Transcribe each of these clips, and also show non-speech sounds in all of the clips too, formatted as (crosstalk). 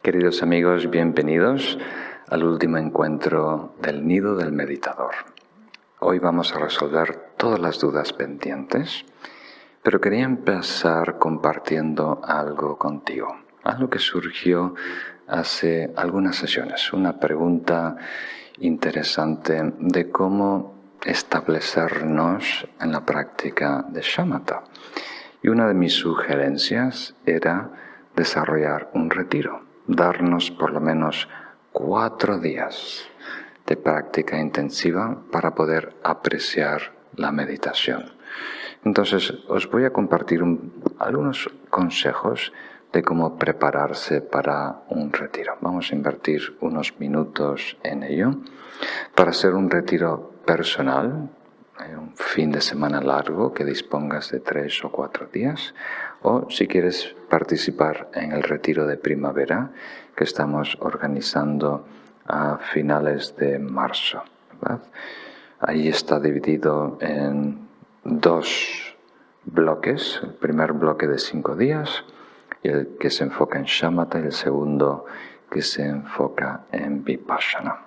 Queridos amigos, bienvenidos al último encuentro del nido del meditador. Hoy vamos a resolver todas las dudas pendientes, pero quería empezar compartiendo algo contigo, algo que surgió hace algunas sesiones, una pregunta interesante de cómo establecernos en la práctica de shamatha. Y una de mis sugerencias era desarrollar un retiro darnos por lo menos cuatro días de práctica intensiva para poder apreciar la meditación. Entonces, os voy a compartir algunos consejos de cómo prepararse para un retiro. Vamos a invertir unos minutos en ello. Para hacer un retiro personal, eh, un fin de semana largo que dispongas de tres o cuatro días, o si quieres participar en el retiro de primavera que estamos organizando a finales de marzo. Ahí está dividido en dos bloques, el primer bloque de cinco días, el que se enfoca en shamatha, y el segundo que se enfoca en vipassana.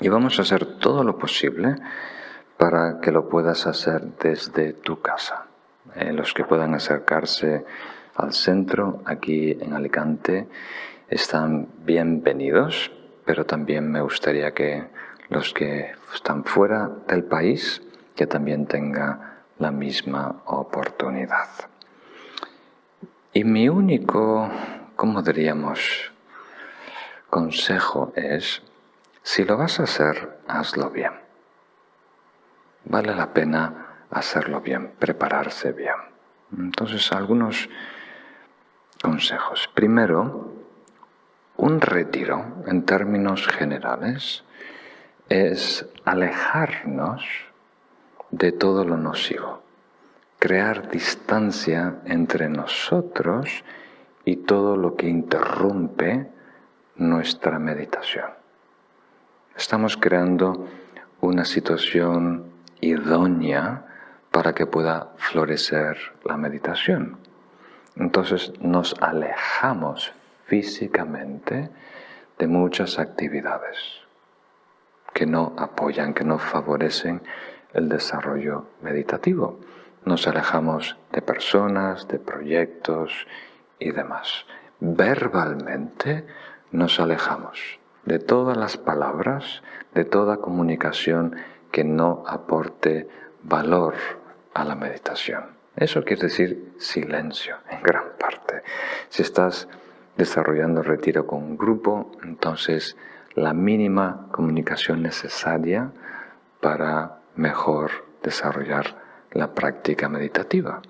Y vamos a hacer todo lo posible para que lo puedas hacer desde tu casa. Eh, los que puedan acercarse al centro, aquí en Alicante, están bienvenidos, pero también me gustaría que los que están fuera del país, que también tengan la misma oportunidad. Y mi único, ¿cómo diríamos? Consejo es, si lo vas a hacer, hazlo bien. Vale la pena hacerlo bien, prepararse bien. Entonces, algunos consejos. Primero, un retiro, en términos generales, es alejarnos de todo lo nocivo, crear distancia entre nosotros y todo lo que interrumpe nuestra meditación. Estamos creando una situación idónea para que pueda florecer la meditación. Entonces nos alejamos físicamente de muchas actividades que no apoyan, que no favorecen el desarrollo meditativo. Nos alejamos de personas, de proyectos y demás. Verbalmente nos alejamos de todas las palabras, de toda comunicación que no aporte valor a la meditación. Eso quiere decir silencio en gran parte. Si estás desarrollando retiro con un grupo, entonces la mínima comunicación necesaria para mejor desarrollar la práctica meditativa.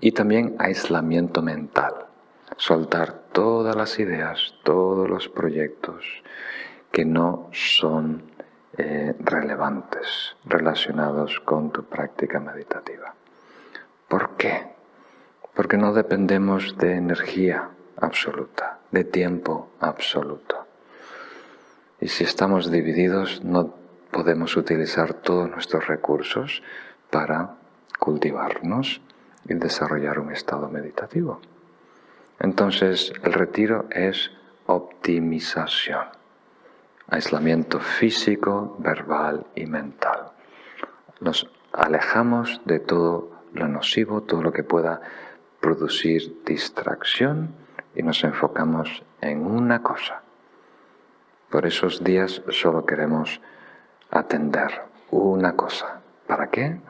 Y también aislamiento mental, soltar todas las ideas, todos los proyectos que no son eh, relevantes relacionados con tu práctica meditativa. ¿Por qué? Porque no dependemos de energía, absoluta, de tiempo absoluto. Y si estamos divididos, no podemos utilizar todos nuestros recursos para cultivarnos y desarrollar un estado meditativo. Entonces, el retiro es optimización, aislamiento físico, verbal y mental. Nos alejamos de todo lo nocivo, todo lo que pueda producir distracción y nos enfocamos en una cosa. Por esos días solo queremos atender una cosa. ¿Para qué?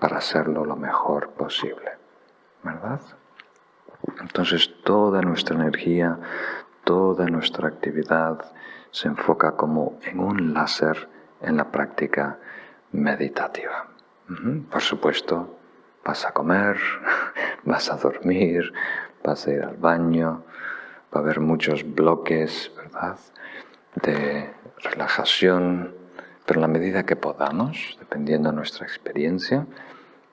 Para hacerlo lo mejor posible. ¿Verdad? Entonces toda nuestra energía, toda nuestra actividad se enfoca como en un láser en la práctica meditativa. Por supuesto, vas a comer, (laughs) vas a dormir, vas a ir al baño, va a haber muchos bloques, ¿verdad?, de relajación, pero en la medida que podamos, dependiendo de nuestra experiencia,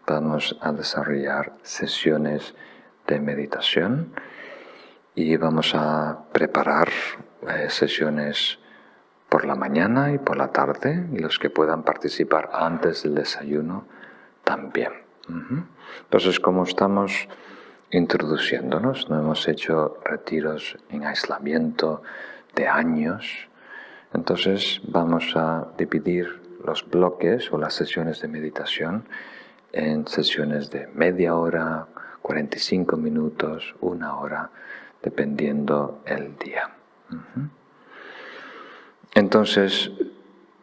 vamos a desarrollar sesiones de meditación y vamos a preparar sesiones por la mañana y por la tarde y los que puedan participar antes del desayuno también. Entonces, como estamos introduciéndonos, no hemos hecho retiros en aislamiento de años, entonces vamos a dividir los bloques o las sesiones de meditación en sesiones de media hora, 45 minutos, una hora, dependiendo el día. Entonces,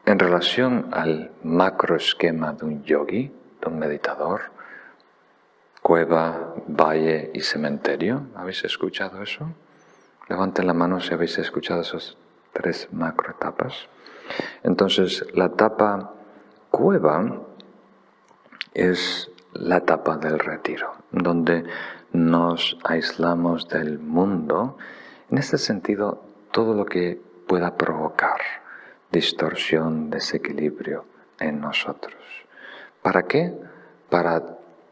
en relación al macroesquema de un yogi, de un meditador, cueva, valle y cementerio, ¿habéis escuchado eso? Levanten la mano si habéis escuchado esas tres macroetapas. Entonces, la etapa cueva es la etapa del retiro, donde nos aislamos del mundo, en este sentido, todo lo que pueda provocar distorsión, desequilibrio en nosotros. ¿Para qué? Para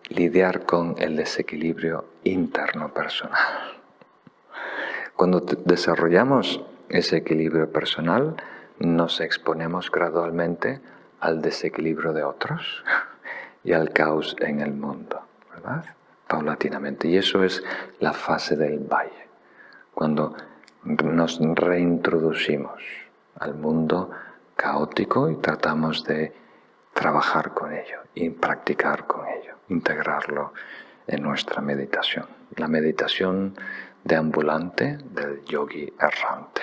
lidiar con el desequilibrio interno personal. Cuando desarrollamos ese equilibrio personal, nos exponemos gradualmente al desequilibrio de otros (laughs) y al caos en el mundo, ¿verdad? Paulatinamente. Y eso es la fase del valle, cuando nos reintroducimos al mundo caótico y tratamos de trabajar con ello y practicar con ello, integrarlo en nuestra meditación. La meditación de ambulante del yogi errante.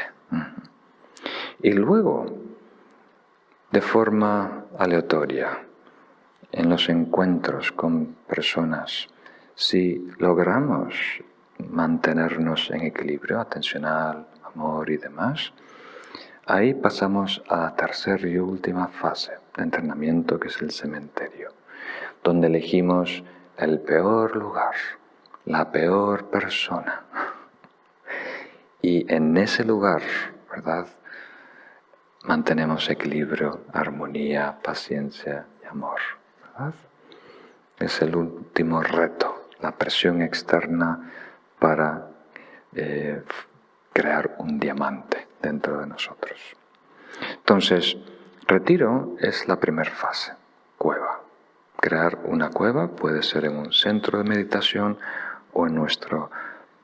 Y luego, de forma aleatoria, en los encuentros con personas, si logramos mantenernos en equilibrio atencional, amor y demás, ahí pasamos a la tercera y última fase de entrenamiento que es el cementerio, donde elegimos el peor lugar, la peor persona. Y en ese lugar, ¿verdad? Mantenemos equilibrio, armonía, paciencia y amor. ¿verdad? Es el último reto, la presión externa para eh, crear un diamante dentro de nosotros. Entonces, retiro es la primera fase, cueva. Crear una cueva puede ser en un centro de meditación o en nuestro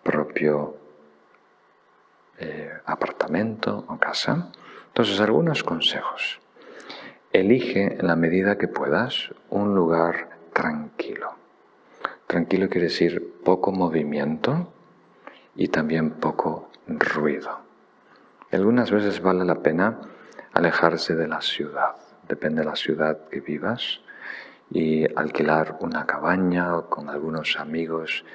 propio eh, apartamento o casa. Entonces, algunos consejos. Elige en la medida que puedas un lugar tranquilo. Tranquilo quiere decir poco movimiento y también poco ruido. Algunas veces vale la pena alejarse de la ciudad, depende de la ciudad que vivas, y alquilar una cabaña o con algunos amigos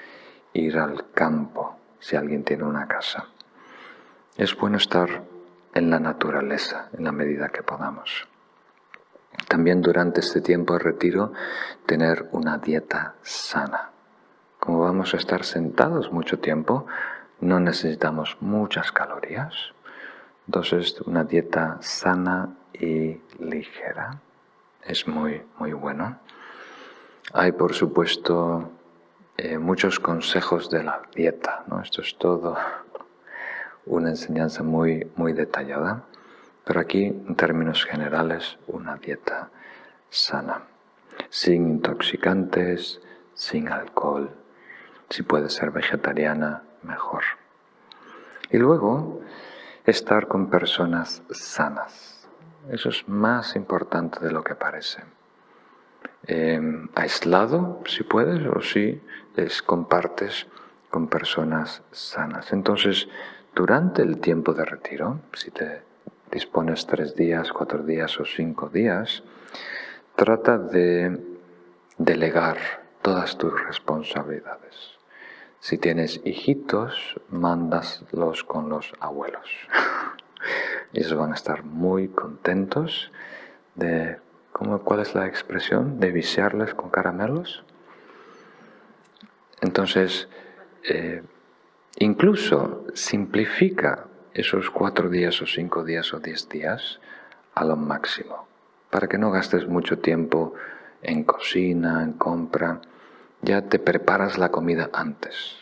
ir al campo si alguien tiene una casa. Es bueno estar en la naturaleza en la medida que podamos. También durante este tiempo de retiro tener una dieta sana. Como vamos a estar sentados mucho tiempo, no necesitamos muchas calorías. Entonces una dieta sana y ligera es muy, muy bueno. Hay, por supuesto, eh, muchos consejos de la dieta. ¿no? Esto es todo una enseñanza muy, muy detallada. Pero aquí, en términos generales, una dieta sana, sin intoxicantes, sin alcohol. Si puede ser vegetariana, mejor. Y luego, estar con personas sanas. Eso es más importante de lo que parece. Em, aislado, si puedes, o si les compartes con personas sanas. Entonces, durante el tiempo de retiro, si te dispones tres días, cuatro días o cinco días, trata de delegar todas tus responsabilidades. Si tienes hijitos, mándaslos con los abuelos. (laughs) Ellos van a estar muy contentos de, ¿cómo, ¿cuál es la expresión? De viciarles con caramelos. Entonces, eh, incluso simplifica esos cuatro días o cinco días o diez días a lo máximo, para que no gastes mucho tiempo en cocina, en compra. Ya te preparas la comida antes.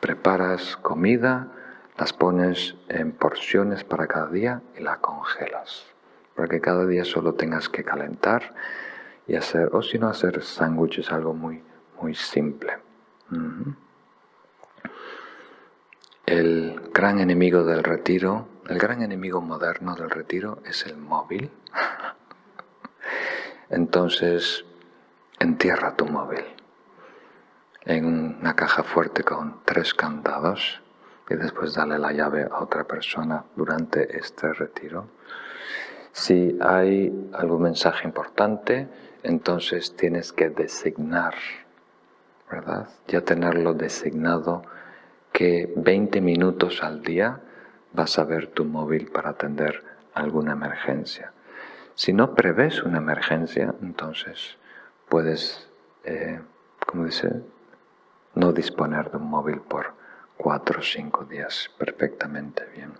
Preparas comida, las pones en porciones para cada día y la congelas. Para que cada día solo tengas que calentar y hacer, o si no hacer sándwiches, algo muy, muy simple. El gran enemigo del retiro, el gran enemigo moderno del retiro es el móvil. (laughs) Entonces, entierra tu móvil en una caja fuerte con tres candados y después dale la llave a otra persona durante este retiro. Si hay algún mensaje importante, entonces tienes que designar, ¿verdad? Ya tenerlo designado que 20 minutos al día vas a ver tu móvil para atender alguna emergencia. Si no prevés una emergencia, entonces puedes, eh, como dice, no disponer de un móvil por cuatro o cinco días perfectamente bien.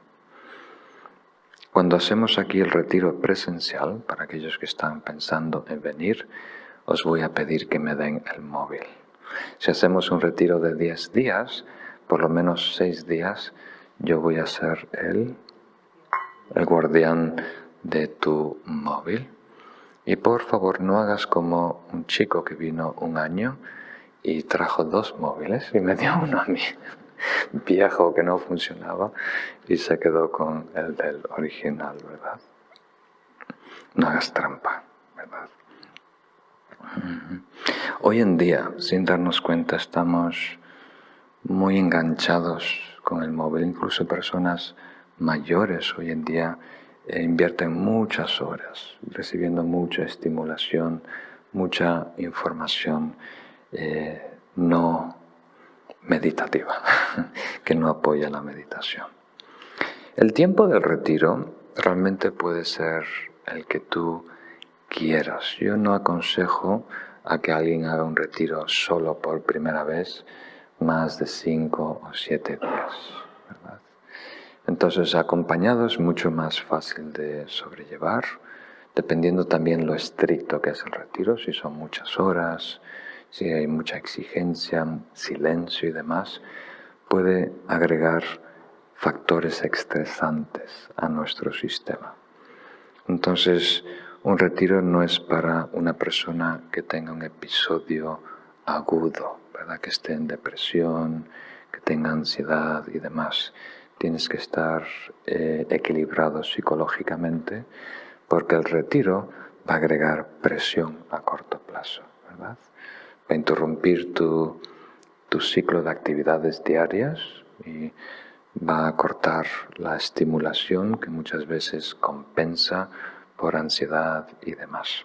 Cuando hacemos aquí el retiro presencial, para aquellos que están pensando en venir, os voy a pedir que me den el móvil. Si hacemos un retiro de 10 días, por lo menos 6 días, yo voy a ser el, el guardián de tu móvil. Y por favor no hagas como un chico que vino un año y trajo dos móviles y me dio uno a mí (laughs) viejo que no funcionaba y se quedó con el del original, ¿verdad? No hagas trampa, ¿verdad? Hoy en día, sin darnos cuenta, estamos muy enganchados con el móvil. Incluso personas mayores hoy en día eh, invierten muchas horas recibiendo mucha estimulación, mucha información eh, no meditativa, (laughs) que no apoya la meditación. El tiempo del retiro realmente puede ser el que tú quieras. Yo no aconsejo a que alguien haga un retiro solo por primera vez más de cinco o siete días. Entonces, acompañado es mucho más fácil de sobrellevar, dependiendo también lo estricto que es el retiro, si son muchas horas, si hay mucha exigencia, silencio y demás, puede agregar factores estresantes a nuestro sistema. Entonces, un retiro no es para una persona que tenga un episodio agudo, que esté en depresión, que tenga ansiedad y demás. Tienes que estar eh, equilibrado psicológicamente porque el retiro va a agregar presión a corto plazo, ¿verdad? Va a interrumpir tu, tu ciclo de actividades diarias y va a cortar la estimulación que muchas veces compensa por ansiedad y demás.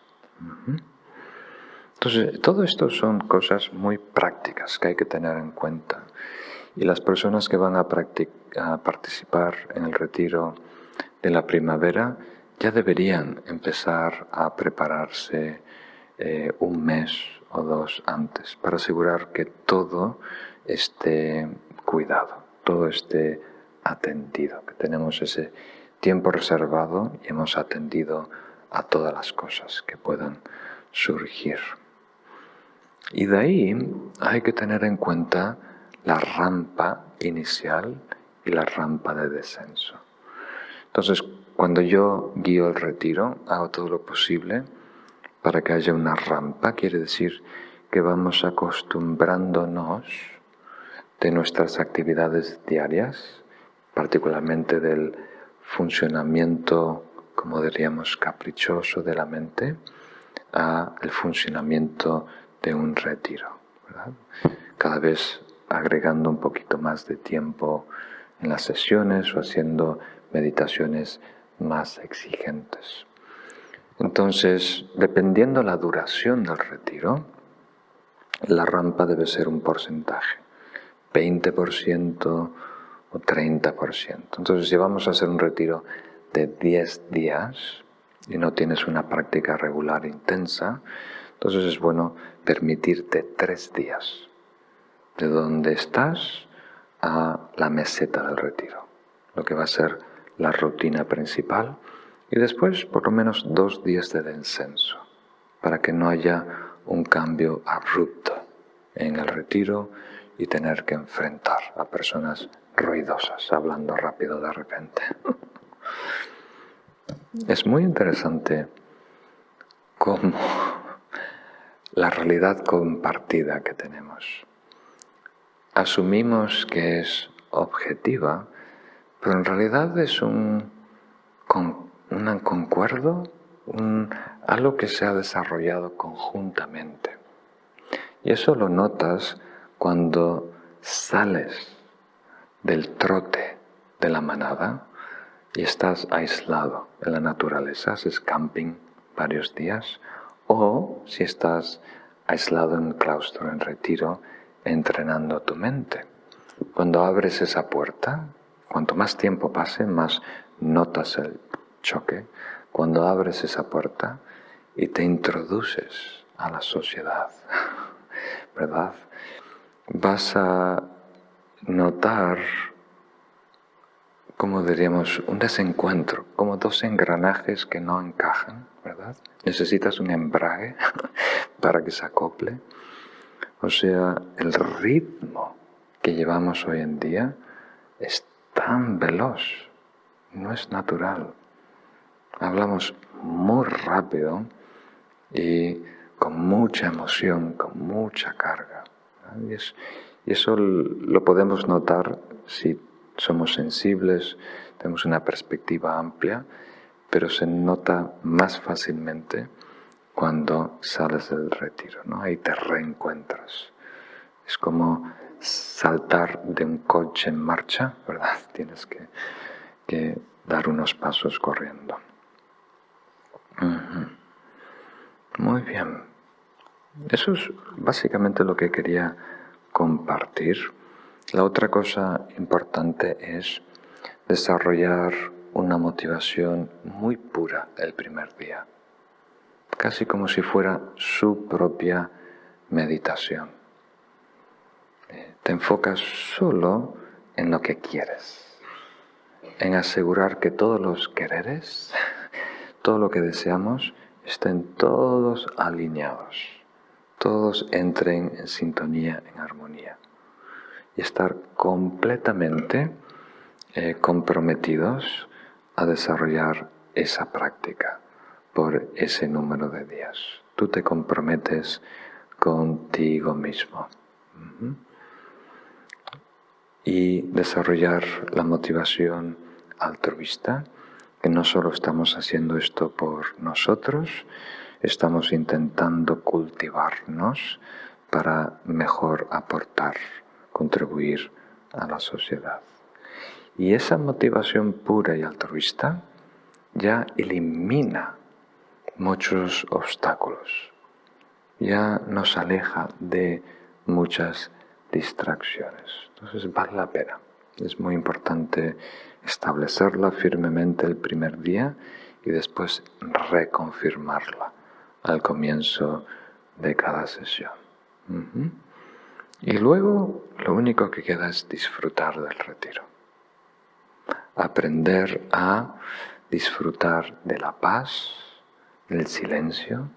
Entonces, todo esto son cosas muy prácticas que hay que tener en cuenta. Y las personas que van a, a participar en el retiro de la primavera ya deberían empezar a prepararse eh, un mes o dos antes para asegurar que todo esté cuidado, todo esté atendido, que tenemos ese tiempo reservado y hemos atendido a todas las cosas que puedan surgir. Y de ahí hay que tener en cuenta la rampa inicial y la rampa de descenso. Entonces, cuando yo guío el retiro, hago todo lo posible para que haya una rampa, quiere decir que vamos acostumbrándonos de nuestras actividades diarias, particularmente del funcionamiento, como diríamos, caprichoso de la mente, a el funcionamiento de un retiro. Cada vez agregando un poquito más de tiempo en las sesiones o haciendo meditaciones más exigentes. Entonces, dependiendo la duración del retiro, la rampa debe ser un porcentaje, 20% o 30%. Entonces, si vamos a hacer un retiro de 10 días y no tienes una práctica regular intensa, entonces es bueno permitirte tres días. De donde estás a la meseta del retiro, lo que va a ser la rutina principal. Y después por lo menos dos días de descenso, para que no haya un cambio abrupto en el retiro y tener que enfrentar a personas ruidosas, hablando rápido de repente. (laughs) Es muy interesante cómo la realidad compartida que tenemos. asumimos que es objetiva, pero en realidad es un, un concuerdo, algo que se ha desarrollado conjuntamente. Y eso lo notas cuando sales del trote de la manada y estás aislado en la naturaleza, haces camping varios días, o si estás aislado en claustro, en retiro, entrenando tu mente. Cuando abres esa puerta, cuanto más tiempo pase, más notas el choque. Cuando abres esa puerta y te introduces a la sociedad, (laughs) ¿verdad? Vas a notar, como diríamos, un desencuentro, como dos engranajes que no encajan, Necesitas un embrague (laughs) para que se acople. O sea, el ritmo que llevamos hoy en día es tan veloz, no es natural. Hablamos muy rápido y con mucha emoción, con mucha carga. Y, eso lo podemos notar si somos sensibles, tenemos una perspectiva amplia, pero se nota más fácilmente cuando sales del retiro, ¿no? Ahí te reencuentras. Es como saltar de un coche en marcha, ¿verdad? (laughs) Tienes que, dar unos pasos corriendo. Muy bien. Eso es básicamente lo que quería compartir. La otra cosa importante es desarrollar una motivación muy pura el primer día, casi como si fuera su propia meditación. Eh, te enfocas solo en lo que quieres, en asegurar que todos los quereres, (laughs) todo lo que deseamos, estén todos alineados, todos entren en sintonía, en armonía. Y estar completamente eh, comprometidos a desarrollar esa práctica por ese número de días. Tú te comprometes contigo mismo. Y desarrollar la motivación altruista que no solo estamos haciendo esto por nosotros, estamos intentando cultivarnos para mejor aportar, contribuir a la sociedad. Y esa motivación pura y altruista ya elimina muchos obstáculos, ya nos aleja de muchas distracciones. Entonces vale la pena. Es muy importante establecerla firmemente el primer día y después reconfirmarla al comienzo de cada sesión. Y luego lo único que queda es disfrutar del retiro. Aprender a disfrutar de la paz, del silencio,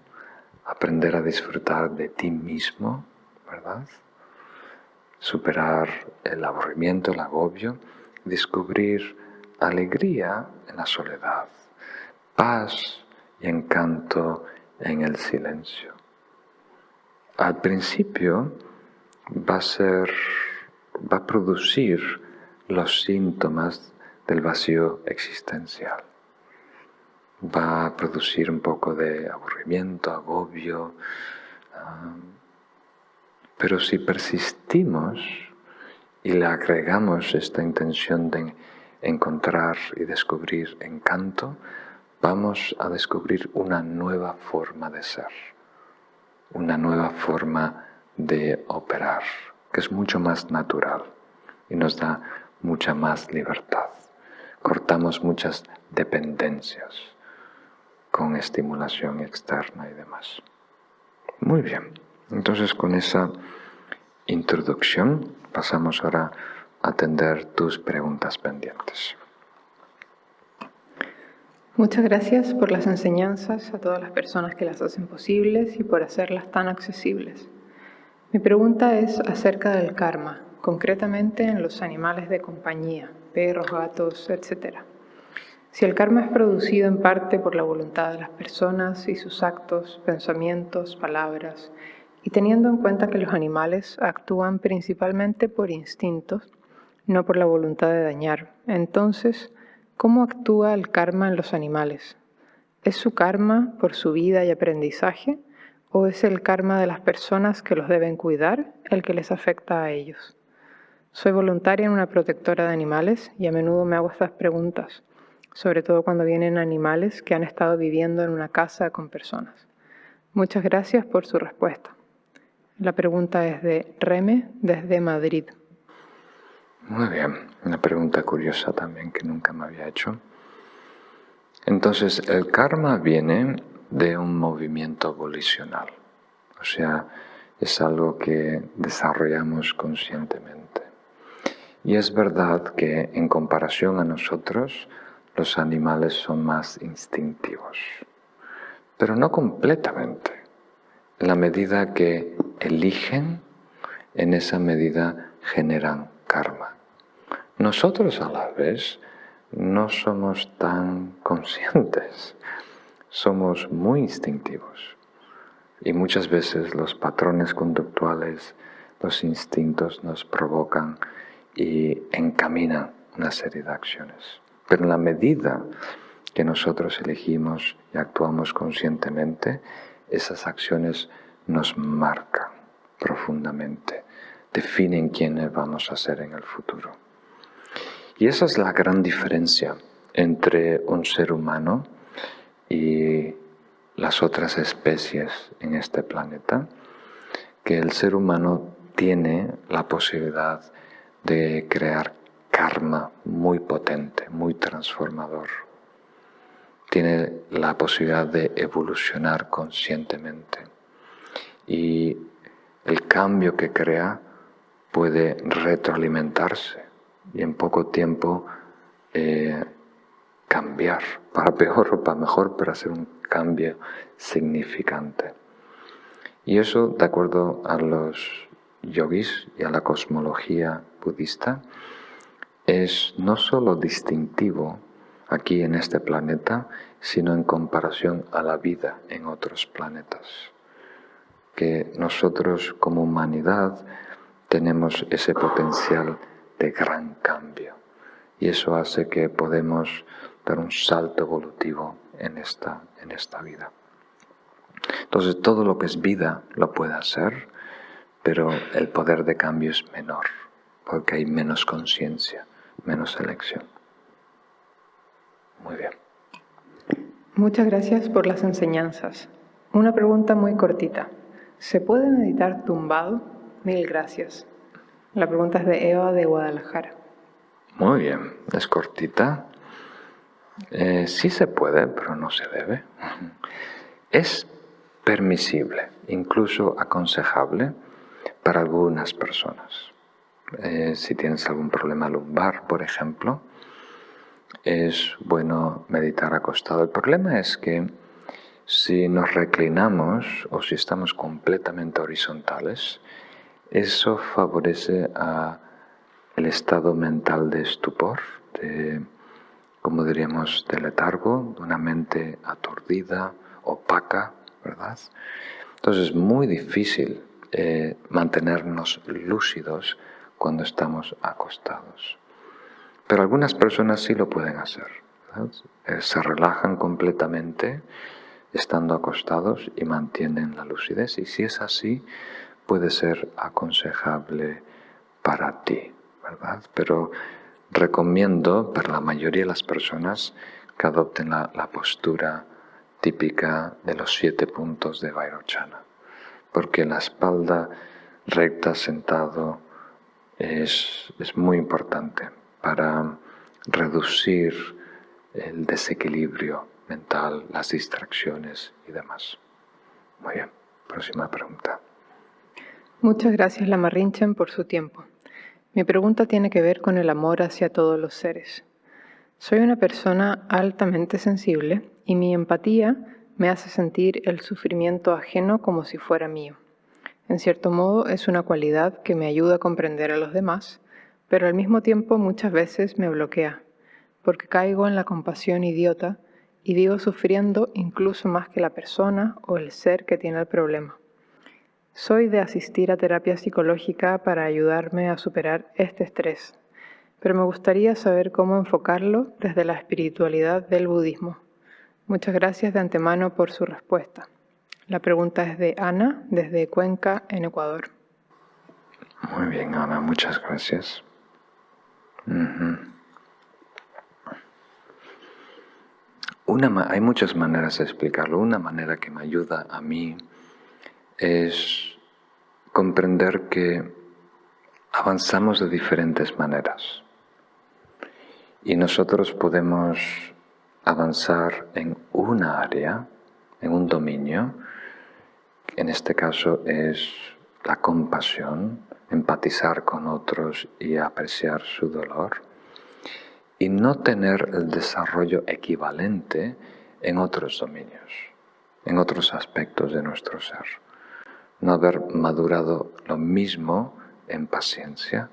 aprender a disfrutar de ti mismo, ¿verdad? Superar el aburrimiento, el agobio, descubrir alegría en la soledad, paz y encanto en el silencio. Al principio va a ser, va a producir los síntomas del vacío existencial. Va a producir un poco de aburrimiento, agobio, ah, pero si persistimos y le agregamos esta intención de encontrar y descubrir encanto, vamos a descubrir una nueva forma de ser, una nueva forma de operar, que es mucho más natural y nos da mucha más libertad. Cortamos muchas dependencias con estimulación externa y demás. Muy bien, entonces con esa introducción pasamos ahora a atender tus preguntas pendientes. Muchas gracias por las enseñanzas a todas las personas que las hacen posibles y por hacerlas tan accesibles. Mi pregunta es acerca del karma, concretamente en los animales de compañía, perros, gatos, etc. Si el karma es producido en parte por la voluntad de las personas y sus actos, pensamientos, palabras, Y teniendo en cuenta que los animales actúan principalmente por instintos, no por la voluntad de dañar, entonces, ¿cómo actúa el karma en los animales? ¿Es su karma por su vida y aprendizaje o es el karma de las personas que los deben cuidar el que les afecta a ellos? Soy voluntaria en una protectora de animales y a menudo me hago estas preguntas, sobre todo cuando vienen animales que han estado viviendo en una casa con personas. Muchas gracias por su respuesta. La pregunta es de Reme desde Madrid. Muy bien, una pregunta curiosa también que nunca me había hecho. Entonces, el karma viene de un movimiento volicional, o sea, es algo que desarrollamos conscientemente. Y es verdad que en comparación a nosotros, los animales son más instintivos, pero no completamente. En la medida que eligen, en esa medida generan karma. Nosotros a la vez no somos tan conscientes, somos muy instintivos. Y muchas veces los patrones conductuales, los instintos nos provocan y encaminan una serie de acciones. Pero en la medida que nosotros elegimos y actuamos conscientemente, esas acciones nos marcan profundamente, definen quiénes vamos a ser en el futuro. Y esa es la gran diferencia entre un ser humano y las otras especies en este planeta, que el ser humano tiene la posibilidad de crear karma muy potente, muy transformador. Tiene la posibilidad de evolucionar conscientemente. Y el cambio que crea puede retroalimentarse y en poco tiempo eh, cambiar, para peor o para mejor, pero hacer un cambio significante. Y eso, de acuerdo a los yogis y a la cosmología budista, es no solo distintivo aquí en este planeta, sino en comparación a la vida en otros planetas. Que nosotros como humanidad tenemos ese potencial de gran cambio. Y eso hace que podemos dar un salto evolutivo en esta, en esta vida. Entonces todo lo que es vida lo puede hacer, pero el poder de cambio es menor, porque hay menos conciencia, menos elección. Muy bien. Muchas gracias por las enseñanzas. Una pregunta muy cortita. ¿Se puede meditar tumbado? Mil gracias. La pregunta es de Eva de Guadalajara. Muy bien, es cortita. Eh, sí se puede, pero no se debe. Es permisible, incluso aconsejable para algunas personas. Eh, si tienes algún problema lumbar, por ejemplo, es bueno meditar acostado. El problema es que si nos reclinamos o si estamos completamente horizontales, eso favorece a el estado mental de estupor, de, como diríamos, de letargo, de una mente aturdida, opaca, ¿verdad? Entonces es muy difícil eh, mantenernos lúcidos cuando estamos acostados. Pero algunas personas sí lo pueden hacer. Eh, se relajan completamente estando acostados y mantienen la lucidez. Y si es así, puede ser aconsejable para ti, ¿verdad? Pero recomiendo para la mayoría de las personas que adopten la, postura típica de los siete puntos de Vairochana, porque la espalda recta sentado es, es muy importante para reducir el desequilibrio mental, las distracciones y demás. Muy bien, próxima pregunta. Muchas gracias, Lamarrinchen, por su tiempo. Mi pregunta tiene que ver con el amor hacia todos los seres. Soy una persona altamente sensible y mi empatía me hace sentir el sufrimiento ajeno como si fuera mío. En cierto modo es una cualidad que me ayuda a comprender a los demás, pero al mismo tiempo muchas veces me bloquea, porque caigo en la compasión idiota y vivo sufriendo incluso más que la persona o el ser que tiene el problema. Soy de asistir a terapia psicológica para ayudarme a superar este estrés, pero me gustaría saber cómo enfocarlo desde la espiritualidad del budismo. Muchas gracias de antemano por su respuesta. La pregunta es de Ana, desde Cuenca, en Ecuador. Muy bien, Ana, muchas gracias. Hay muchas maneras de explicarlo. Una manera que me ayuda a mí es comprender que avanzamos de diferentes maneras y nosotros podemos avanzar en una área, en un dominio, en este caso es la compasión, empatizar con otros y apreciar su dolor, y no tener el desarrollo equivalente en otros dominios, en otros aspectos de nuestro ser. No haber madurado lo mismo en paciencia,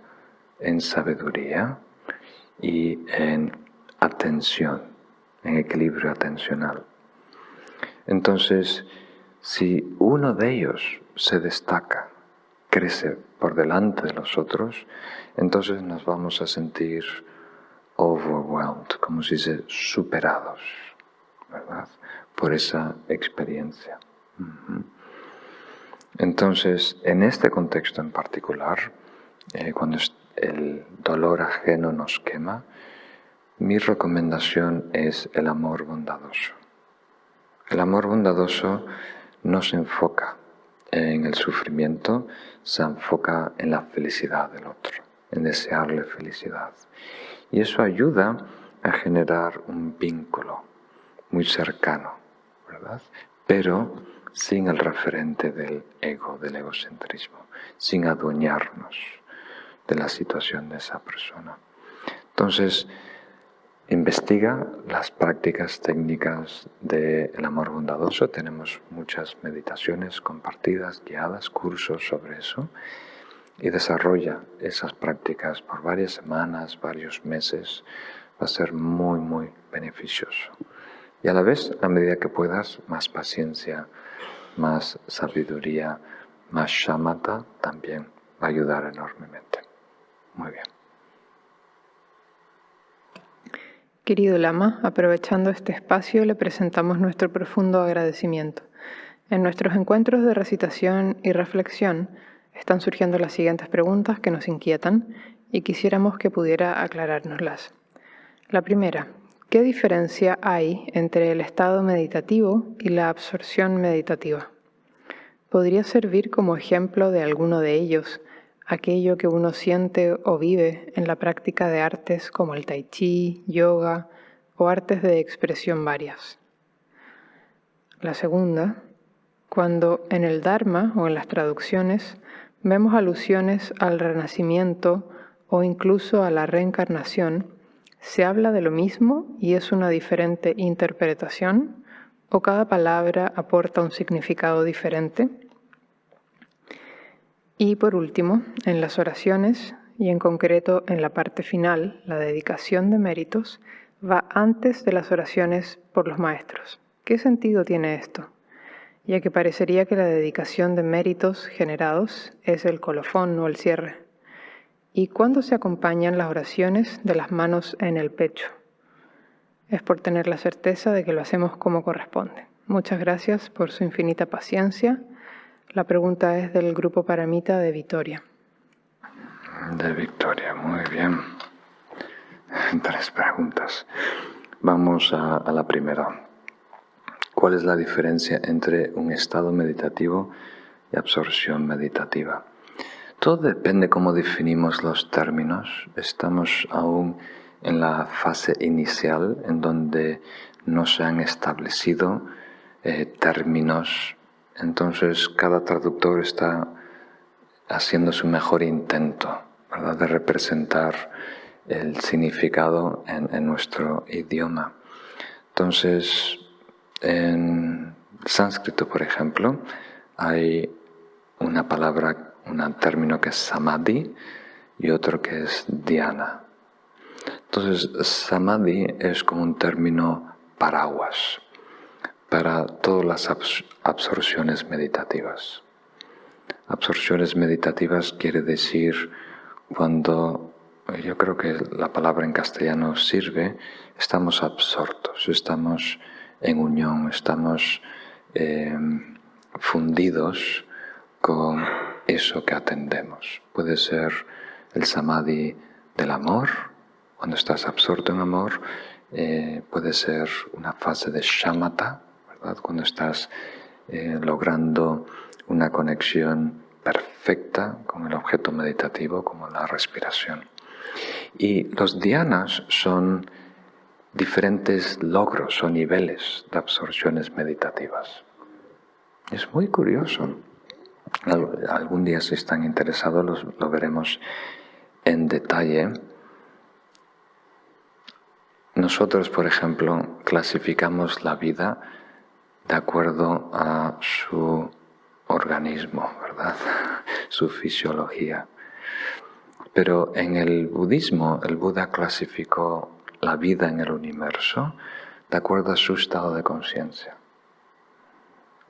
en sabiduría y en atención, en equilibrio atencional. Entonces, si uno de ellos se destaca, crece por delante de los otros, entonces nos vamos a sentir overwhelmed, como si se superados, ¿verdad? Por esa experiencia. Entonces, en este contexto en particular, eh, cuando el dolor ajeno nos quema, mi recomendación es el amor bondadoso. El amor bondadoso no se enfoca en el sufrimiento, se enfoca en la felicidad del otro, en desearle felicidad. Y eso ayuda a generar un vínculo muy cercano, ¿verdad? Pero sin el referente del ego, del egocentrismo, sin adueñarnos de la situación de esa persona. Entonces, Investiga las prácticas técnicas del amor bondadoso. Tenemos muchas meditaciones compartidas, guiadas, cursos sobre eso. Y desarrolla esas prácticas por varias semanas, varios meses. Va a ser muy, muy beneficioso. Y a la vez, a medida que puedas, más paciencia, más sabiduría, más shamatha también va a ayudar enormemente. Muy bien. Querido Lama, aprovechando este espacio le presentamos nuestro profundo agradecimiento. En nuestros encuentros de recitación y reflexión están surgiendo las siguientes preguntas que nos inquietan y quisiéramos que pudiera aclarárnoslas. La primera, ¿qué diferencia hay entre el estado meditativo y la absorción meditativa? ¿Podría servir como ejemplo de alguno de ellos aquello que uno siente o vive en la práctica de artes como el tai chi, yoga o artes de expresión varias. La segunda, cuando en el Dharma o en las traducciones vemos alusiones al renacimiento o incluso a la reencarnación, ¿se habla de lo mismo y es una diferente interpretación? ¿O cada palabra aporta un significado diferente? Y por último, en las oraciones, y en concreto en la parte final, la dedicación de méritos, va antes de las oraciones por los maestros. ¿Qué sentido tiene esto? Ya que parecería que la dedicación de méritos generados es el colofón o el cierre. ¿Y cuándo se acompañan las oraciones de las manos en el pecho? Es por tener la certeza de que lo hacemos como corresponde. Muchas gracias por su infinita paciencia la pregunta es del grupo Paramita de Victoria. De Victoria, muy bien. Tres preguntas. Vamos a, a la primera. ¿Cuál es la diferencia entre un estado meditativo y absorción meditativa? Todo depende cómo definimos los términos. Estamos aún en la fase inicial en donde no se han establecido eh, términos entonces cada traductor está haciendo su mejor intento de representar el significado en, nuestro idioma. Entonces, en sánscrito, por ejemplo, hay una palabra, un término que es samadhi y otro que es dhyana. Entonces, samadhi es como un término paraguas para todas las absorciones meditativas. Absorciones meditativas quiere decir cuando, yo creo que la palabra en castellano sirve, estamos absortos, estamos en unión, estamos em, fundidos con eso que atendemos. Puede ser el samadhi del amor, cuando estás absorto en amor, eh, puede ser una fase de shamatha, cuando estás eh, logrando una conexión perfecta con el objeto meditativo como la respiración. Y los dhyanas son diferentes logros o niveles de absorciones meditativas. Es muy curioso. Algún día si están interesados lo veremos en detalle. Nosotros, por ejemplo, clasificamos la vida de acuerdo a su organismo, ¿verdad? (laughs) su fisiología. Pero en el budismo, el Buda clasificó la vida en el universo de acuerdo a su estado de conciencia.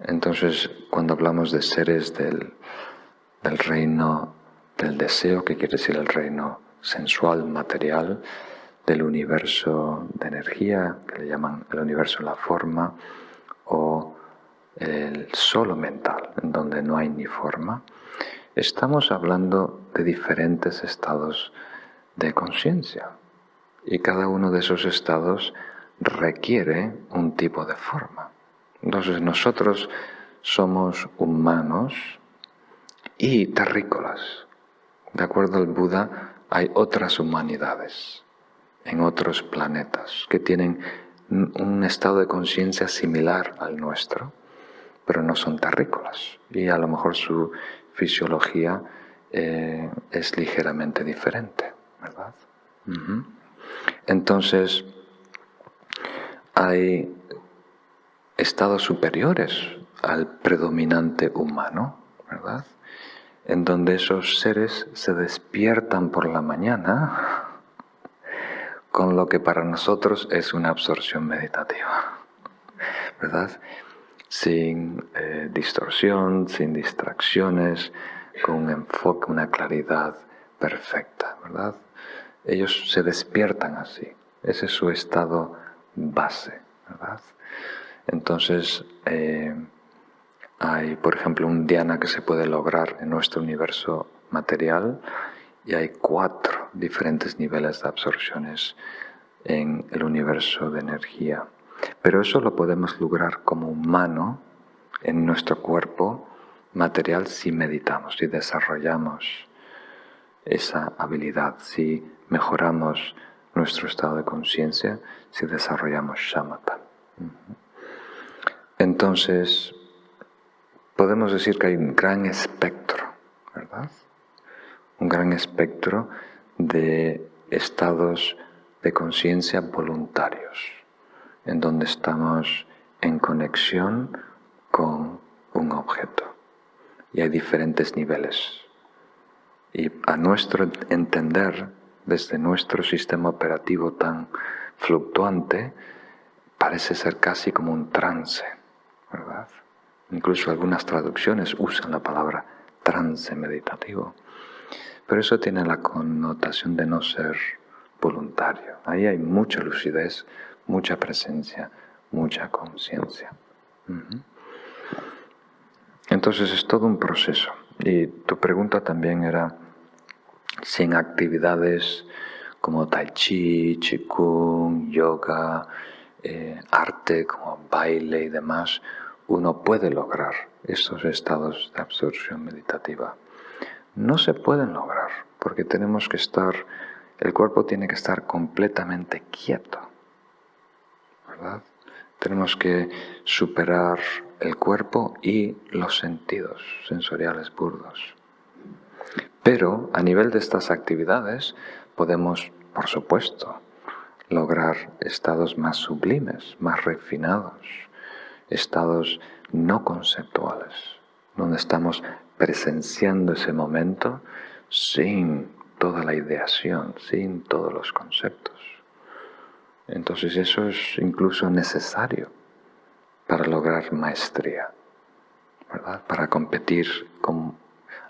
Entonces, cuando hablamos de seres del, del reino del deseo, que quiere decir el reino sensual, material, del universo de energía, que le llaman el universo la forma, o el solo mental, en donde no hay ni forma, estamos hablando de diferentes estados de conciencia. Y cada uno de esos estados requiere un tipo de forma. Entonces nosotros somos humanos y terrícolas. De acuerdo al Buda, hay otras humanidades en otros planetas que tienen un estado de conciencia similar al nuestro, pero no son terrícolas y a lo mejor su fisiología eh, es ligeramente diferente, ¿verdad? Entonces, hay estados superiores al predominante humano, ¿verdad? en donde esos seres se despiertan por la mañana con lo que para nosotros es una absorción meditativa, ¿verdad? Sin eh, distorsión, sin distracciones, con un enfoque, una claridad perfecta, ¿verdad? Ellos se despiertan así, ese es su estado base, ¿verdad? Entonces, eh, hay, por ejemplo, un diana que se puede lograr en nuestro universo material y hay cuatro diferentes niveles de absorciones en el universo de energía. Pero eso lo podemos lograr como humano en nuestro cuerpo material si meditamos, si desarrollamos esa habilidad, si mejoramos nuestro estado de conciencia, si desarrollamos shamatha. Entonces, podemos decir que hay un gran espectro, ¿verdad? Un gran espectro de estados de conciencia voluntarios, en donde estamos en conexión con un objeto. Y hay diferentes niveles. Y a nuestro entender, desde nuestro sistema operativo tan fluctuante, parece ser casi como un trance, ¿verdad? Incluso algunas traducciones usan la palabra trance meditativo. Pero eso tiene la connotación de no ser voluntario. Ahí hay mucha lucidez, mucha presencia, mucha conciencia. Entonces es todo un proceso. Y tu pregunta también era si en actividades como tai chi, qigong, yoga, eh, arte como baile y demás, uno puede lograr estos estados de absorción meditativa. No se pueden lograr porque tenemos que estar, el cuerpo tiene que estar completamente quieto, ¿verdad? Tenemos que superar el cuerpo y los sentidos sensoriales burdos. Pero a nivel de estas actividades podemos, por supuesto, lograr estados más sublimes, más refinados, estados no conceptuales, donde estamos presenciando ese momento sin toda la ideación, sin todos los conceptos. Entonces eso es incluso necesario para lograr maestría, ¿verdad? Para competir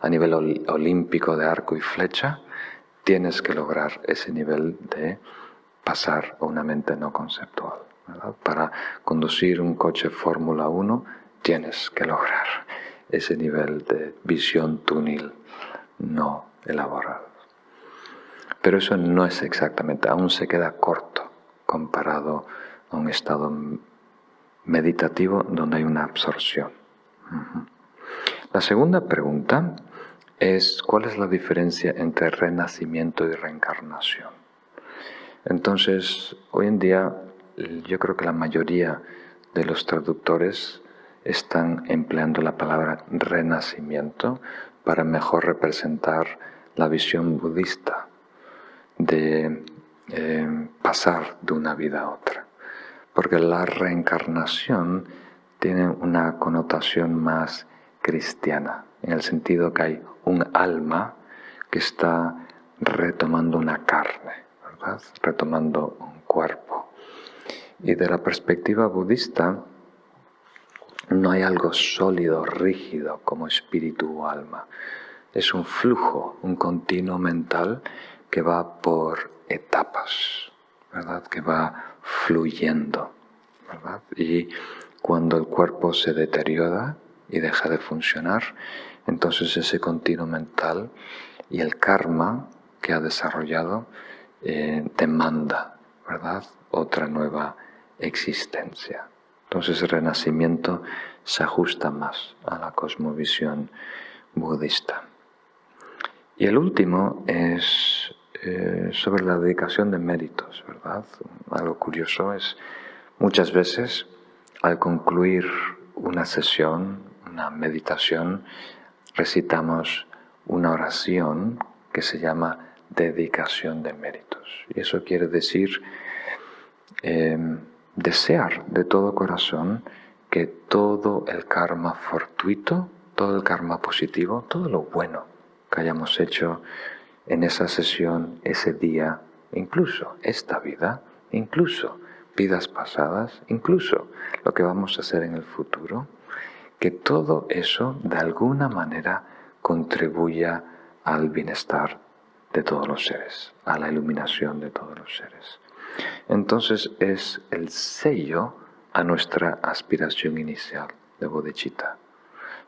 a nivel olímpico de arco y flecha, tienes que lograr ese nivel de pasar a una mente no conceptual. Para conducir un coche Fórmula 1 tienes que lograr ese nivel de visión túnel no elaborado. Pero eso no es exactamente, aún se queda corto comparado a un estado meditativo donde hay una absorción. La segunda pregunta es cuál es la diferencia entre renacimiento y reencarnación. Entonces, hoy en día yo creo que la mayoría de los traductores están empleando la palabra renacimiento para mejor representar la visión budista de eh, pasar de una vida a otra. Porque la reencarnación tiene una connotación más cristiana, en el sentido que hay un alma que está retomando una carne, retomando un cuerpo. Y de la perspectiva budista, no hay algo sólido, rígido como espíritu o alma. Es un flujo, un continuo mental que va por etapas, ¿verdad? Que va fluyendo, ¿verdad? Y cuando el cuerpo se deteriora y deja de funcionar, entonces ese continuo mental y el karma que ha desarrollado eh, demanda, ¿verdad? Otra nueva existencia. Entonces el renacimiento se ajusta más a la cosmovisión budista. Y el último es eh, sobre la dedicación de méritos, ¿verdad? Algo curioso es muchas veces al concluir una sesión, una meditación, recitamos una oración que se llama dedicación de méritos. Y eso quiere decir eh, desear de todo corazón que todo el karma fortuito, todo el karma positivo, todo lo bueno que hayamos hecho en esa sesión, ese día, incluso esta vida, incluso vidas pasadas, incluso lo que vamos a hacer en el futuro, que todo eso de alguna manera contribuya al bienestar de todos los seres, a la iluminación de todos los seres. Entonces es el sello a nuestra aspiración inicial de bodhicitta,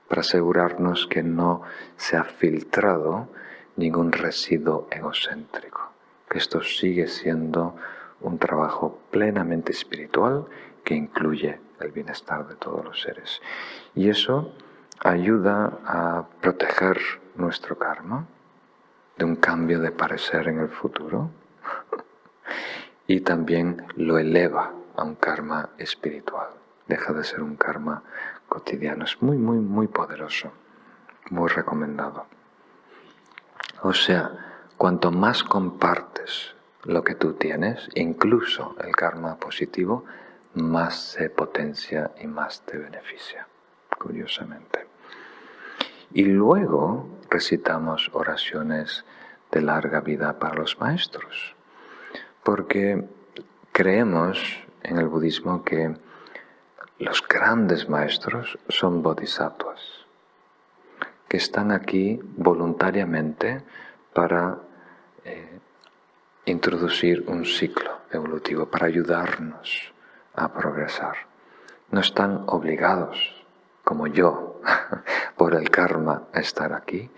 para asegurarnos que no se ha filtrado ningún residuo egocéntrico, que esto sigue siendo un trabajo plenamente espiritual que incluye el bienestar de todos los seres. Y eso ayuda a proteger nuestro karma de un cambio de parecer en el futuro y también lo eleva a un karma espiritual. Deja de ser un karma cotidiano. Es muy, muy, muy poderoso. Muy recomendado. O sea, cuanto más compartes lo que tú tienes, incluso el karma positivo, más se potencia y más te beneficia, curiosamente. Y luego recitamos oraciones de larga vida para los maestros, porque creemos en el budismo que los grandes maestros son bodhisattvas que están aquí voluntariamente para eh, introducir un ciclo evolutivo, para ayudarnos a progresar. No están obligados, como yo, (laughs) por el karma a estar aquí,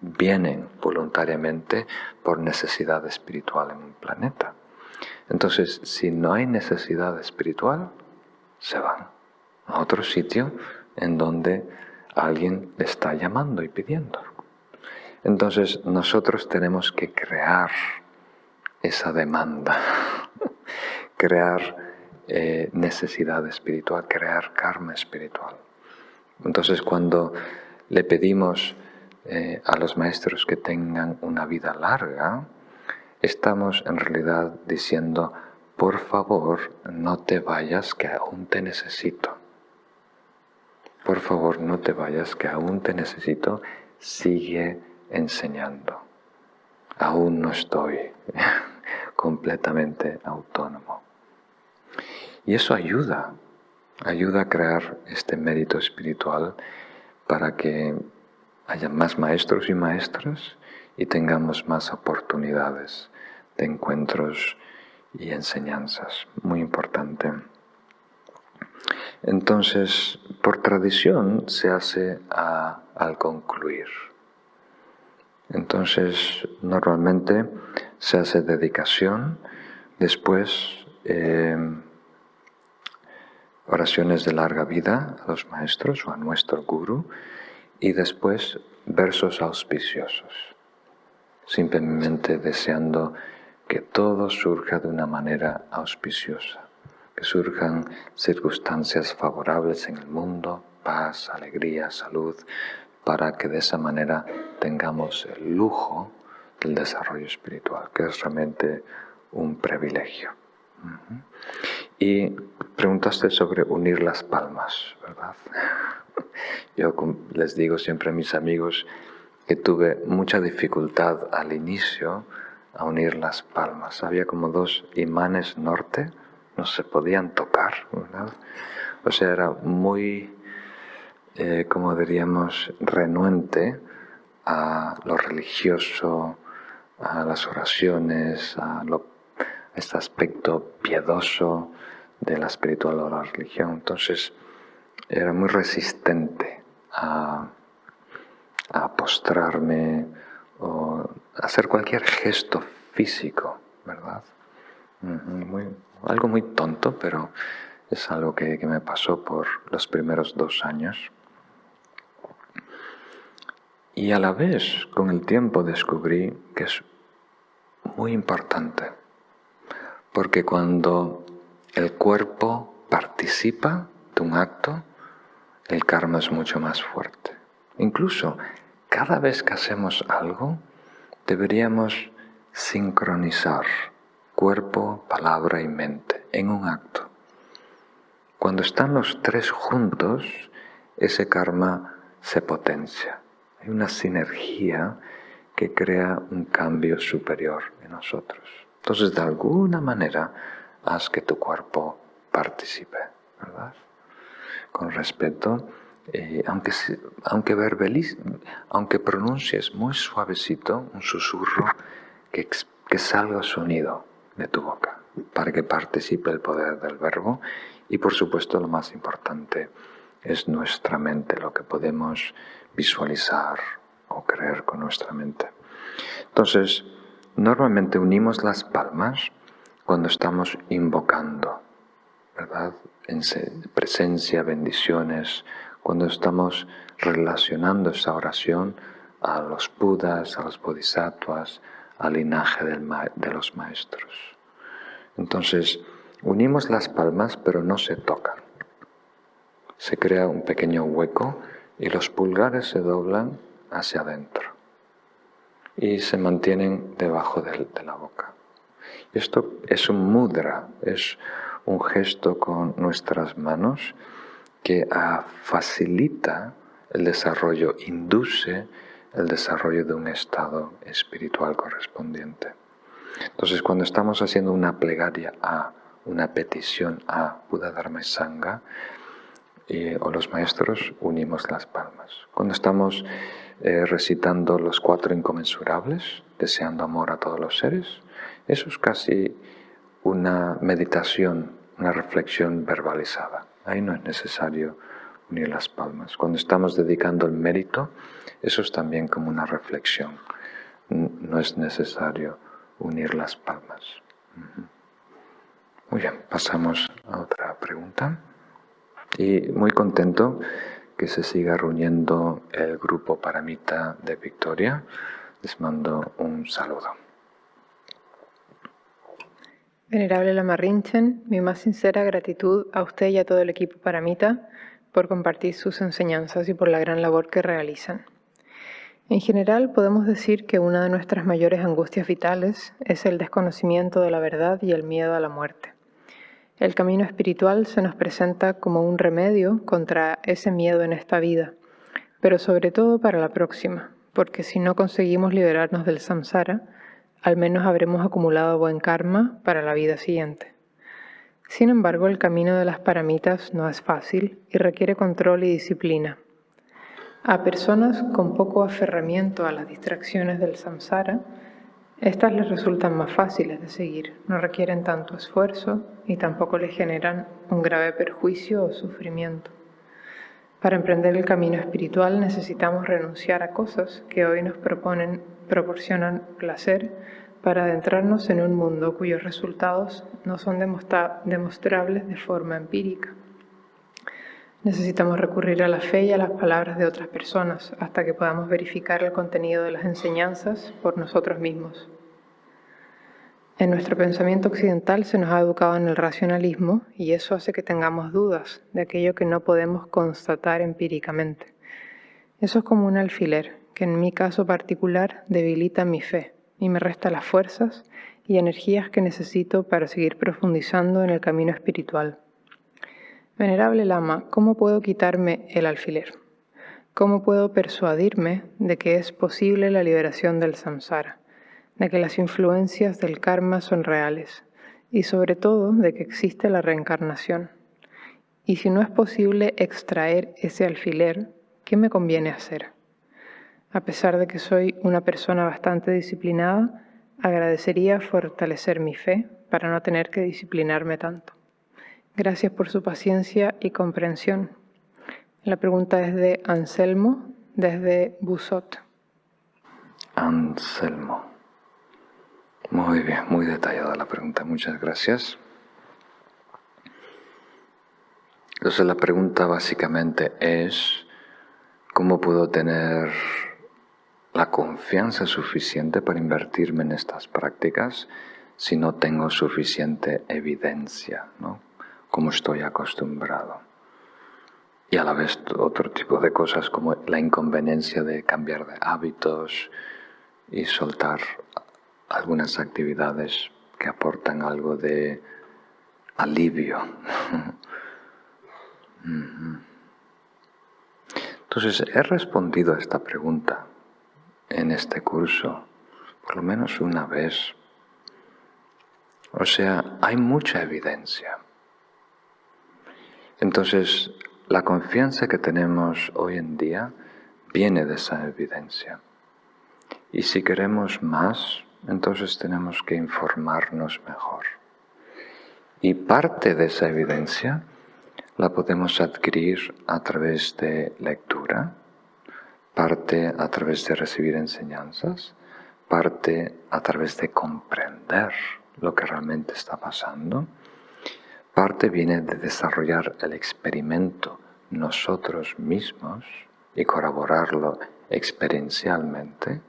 vienen voluntariamente por necesidad espiritual en un planeta. Entonces, si no hay necesidad espiritual, se van a otro sitio en donde alguien le está llamando y pidiendo. Entonces nosotros tenemos que crear esa demanda, (laughs) crear eh, necesidad espiritual, crear karma espiritual. Entonces cuando le pedimos eh, a los maestros que tengan una vida larga, estamos en realidad diciendo, por favor, no te vayas, que aún te necesito por favor no te vayas, que aún te necesito, sigue enseñando. Aún no estoy (laughs) completamente autónomo. Y eso ayuda, ayuda a crear este mérito espiritual para que haya más maestros y maestras y tengamos más oportunidades de encuentros y enseñanzas. Muy importante. Entonces, por tradición se hace al concluir. Entonces, normalmente se hace dedicación, después eh, oraciones de larga vida a los maestros o a nuestro guru y después versos auspiciosos, simplemente deseando que todo surja de una manera auspiciosa, que surjan circunstancias favorables en el mundo, paz, alegría, salud, para que de esa manera tengamos el lujo del desarrollo espiritual, que es realmente un privilegio. Y preguntaste sobre unir las palmas, ¿verdad? (laughs) Yo les digo siempre a mis amigos que tuve mucha dificultad al inicio a unir las palmas. Había como dos imanes norte, no se podían tocar, ¿verdad? O sea, era muy, eh, como diríamos, renuente a lo religioso, a las oraciones, a lo este aspecto piedoso de la espiritual o la religión. Entonces era muy resistente a, postrarme o hacer cualquier gesto físico, ¿verdad? algo muy tonto, pero es algo que, que me pasó por los primeros dos años. Y a la vez, con el tiempo, descubrí que es muy importante porque cuando el cuerpo participa de un acto, el karma es mucho más fuerte. Incluso cada vez que hacemos algo, deberíamos sincronizar cuerpo, palabra y mente en un acto. Cuando están los tres juntos, ese karma se potencia. Hay una sinergia que crea un cambio superior en nosotros. Entonces, de alguna manera, haz que tu cuerpo participe, ¿verdad? Con respeto, eh, aunque, aunque, aunque pronuncies muy suavecito un susurro, que, que salga sonido de tu boca, para que participe el poder del verbo. Y por supuesto, lo más importante es nuestra mente, lo que podemos visualizar o creer con nuestra mente. Entonces, Normalmente unimos las palmas cuando estamos invocando, ¿verdad? En presencia, bendiciones, cuando estamos relacionando esa oración a los budas, a los bodhisattvas, al linaje de los maestros. Entonces, unimos las palmas pero no se tocan. Se crea un pequeño hueco y los pulgares se doblan hacia adentro y se mantienen debajo de, la boca. Esto es un mudra, es un gesto con nuestras manos que ah, facilita el desarrollo, induce el desarrollo de un estado espiritual correspondiente. Entonces, cuando estamos haciendo una plegaria a, una petición a Buda Dharma y Sangha, o los maestros, unimos las palmas. Cuando estamos eh, recitando los cuatro inconmensurables, deseando amor a todos los seres. Eso es casi una meditación, una reflexión verbalizada. Ahí no es necesario unir las palmas. Cuando estamos dedicando el mérito, eso es también como una reflexión. No es necesario unir las palmas. Muy bien, pasamos a otra pregunta. Y muy contento que se siga reuniendo el grupo Paramita de Victoria. Les mando un saludo. Venerable Lama Rinchen, mi más sincera gratitud a usted y a todo el equipo Paramita por compartir sus enseñanzas y por la gran labor que realizan. En general, podemos decir que una de nuestras mayores angustias vitales es el desconocimiento de la verdad y el miedo a la muerte. El camino espiritual se nos presenta como un remedio contra ese miedo en esta vida, pero sobre todo para la próxima, porque si no conseguimos liberarnos del samsara, al menos habremos acumulado buen karma para la vida siguiente. Sin embargo, el camino de las paramitas no es fácil y requiere control y disciplina. A personas con poco aferramiento a las distracciones del samsara, estas les resultan más fáciles de seguir, no requieren tanto esfuerzo y tampoco les generan un grave perjuicio o sufrimiento. Para emprender el camino espiritual necesitamos renunciar a cosas que hoy nos proponen, proporcionan placer para adentrarnos en un mundo cuyos resultados no son demostrables de forma empírica. Necesitamos recurrir a la fe y a las palabras de otras personas hasta que podamos verificar el contenido de las enseñanzas por nosotros mismos. En nuestro pensamiento occidental se nos ha educado en el racionalismo y eso hace que tengamos dudas de aquello que no podemos constatar empíricamente. Eso es como un alfiler que en mi caso particular debilita mi fe y me resta las fuerzas y energías que necesito para seguir profundizando en el camino espiritual. Venerable Lama, ¿cómo puedo quitarme el alfiler? ¿Cómo puedo persuadirme de que es posible la liberación del samsara, de que las influencias del karma son reales y sobre todo de que existe la reencarnación? Y si no es posible extraer ese alfiler, ¿qué me conviene hacer? A pesar de que soy una persona bastante disciplinada, agradecería fortalecer mi fe para no tener que disciplinarme tanto. Gracias por su paciencia y comprensión. La pregunta es de Anselmo, desde Busot. Anselmo. Muy bien, muy detallada la pregunta, muchas gracias. Entonces la pregunta básicamente es, ¿cómo puedo tener la confianza suficiente para invertirme en estas prácticas si no tengo suficiente evidencia? ¿no? como estoy acostumbrado. Y a la vez otro tipo de cosas como la inconveniencia de cambiar de hábitos y soltar algunas actividades que aportan algo de alivio. (laughs) Entonces, he respondido a esta pregunta en este curso por lo menos una vez. O sea, hay mucha evidencia. Entonces, la confianza que tenemos hoy en día viene de esa evidencia. Y si queremos más, entonces tenemos que informarnos mejor. Y parte de esa evidencia la podemos adquirir a través de lectura, parte a través de recibir enseñanzas, parte a través de comprender lo que realmente está pasando Parte viene de desarrollar el experimento nosotros mismos y corroborarlo experiencialmente.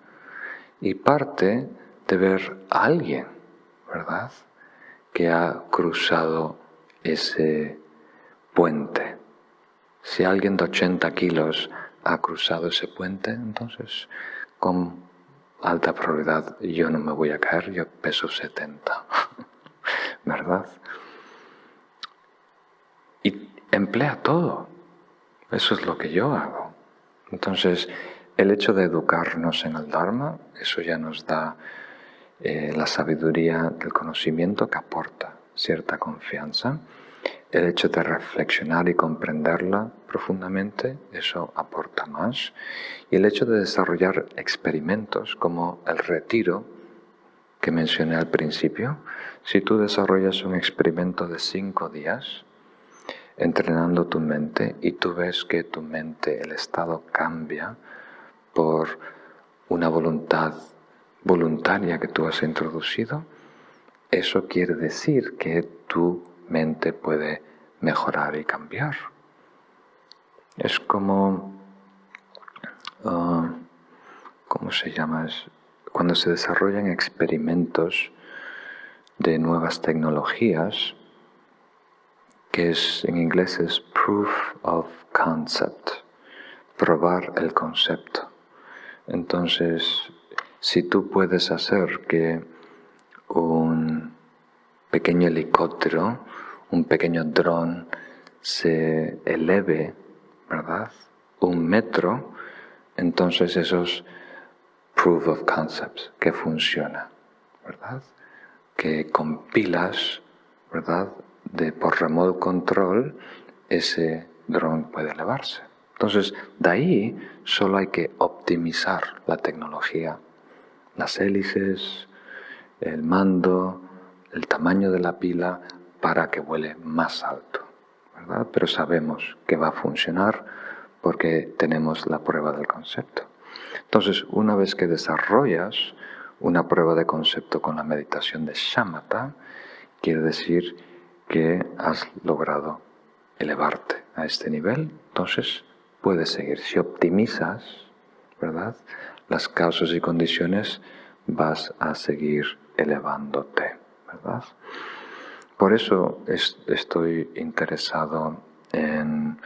Y parte de ver a alguien, ¿verdad? Que ha cruzado ese puente. Si alguien de 80 kilos ha cruzado ese puente, entonces con alta probabilidad yo no me voy a caer, yo peso 70, (laughs) ¿verdad? y emplea todo. Eso es lo que yo hago. Entonces, el hecho de educarnos en el Dharma, eso ya nos da eh, la sabiduría del conocimiento que aporta cierta confianza. El hecho de reflexionar y comprenderla profundamente, eso aporta más. Y el hecho de desarrollar experimentos como el retiro que mencioné al principio, si tú desarrollas un experimento de cinco días, entrenando tu mente y tú ves que tu mente, el estado cambia por una voluntad voluntaria que tú has introducido, eso quiere decir que tu mente puede mejorar y cambiar. Es como, ah, ¿cómo se llama? cuando se desarrollan experimentos de nuevas tecnologías, que es en inglés es proof of concept, probar el concepto. Entonces, si tú puedes hacer que un pequeño helicóptero, un pequeño dron se eleve, ¿verdad? Un metro, entonces eso es proof of concept, que funciona, ¿verdad? Que compilas, ¿verdad? de por remote control ese dron puede elevarse. Entonces, de ahí solo hay que optimizar la tecnología, las hélices, el mando, el tamaño de la pila para que vuele más alto, Pero sabemos que va a funcionar porque tenemos la prueba del concepto. Entonces, una vez que desarrollas una prueba de concepto con la meditación de shamatha, quiere decir que has logrado elevarte a este nivel, entonces puedes seguir. Si optimizas, ¿verdad? Las causas y condiciones, vas a seguir elevándote, ¿verdad? Por eso estoy interesado en,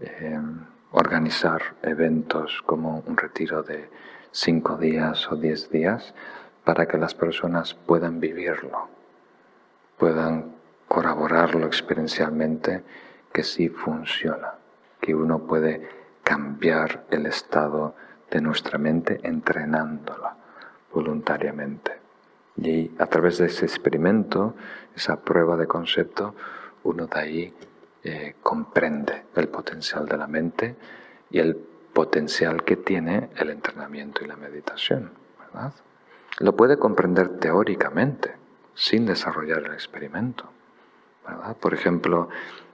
en organizar eventos como un retiro de cinco días o diez días para que las personas puedan vivirlo, puedan corroborarlo experiencialmente que sí funciona, que uno puede cambiar el estado de nuestra mente entrenándola voluntariamente. Y a través de ese experimento, esa prueba de concepto, uno de ahí eh, comprende el potencial de la mente y el potencial que tiene el entrenamiento y la meditación, ¿verdad? Lo puede comprender teóricamente, sin desarrollar el experimento, ¿verdad? Por ejemplo,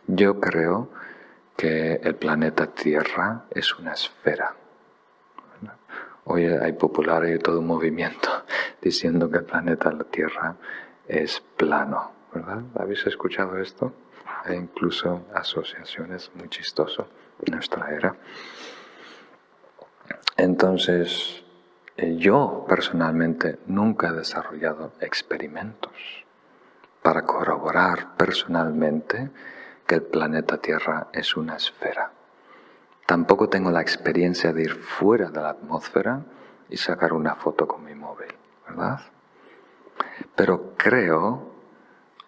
yo creo que el planeta Tierra es una esfera. Hoy hay populares y todo un movimiento (laughs) diciendo que el planeta Tierra es plano, ¿verdad? ¿Habéis escuchado esto? Hay incluso asociaciones muy chistosas en nuestra era. Entonces, eh, yo personalmente nunca he desarrollado experimentos para corroborar personalmente que el planeta Tierra es una esfera. Tampoco tengo la experiencia de ir fuera de la atmósfera y sacar una foto con mi móvil, ¿verdad? Pero creo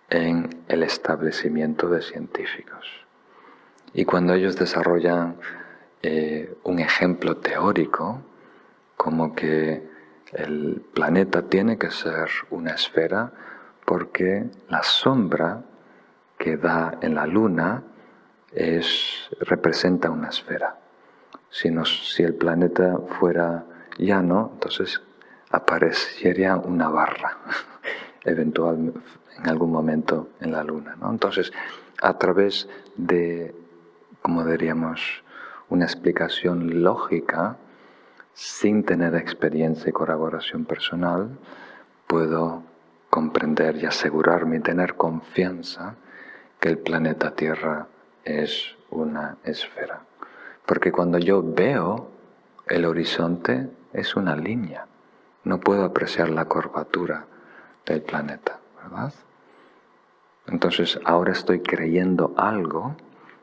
en el establecimiento de científicos. Y cuando ellos desarrollan eh, un ejemplo teórico, como que el planeta tiene que ser una esfera porque la sombra que da en la luna es, representa una esfera. Si, si el planeta fuera llano, entonces aparecería una barra, (laughs) eventual en algún momento en la luna. ¿no? Entonces, a través de, como diríamos, una explicación lógica, sin tener experiencia y colaboración personal, puedo comprender y asegurarme y tener confianza que el planeta Tierra es una esfera. Porque cuando yo veo el horizonte es una línea, no puedo apreciar la curvatura del planeta, ¿verdad? Entonces ahora estoy creyendo algo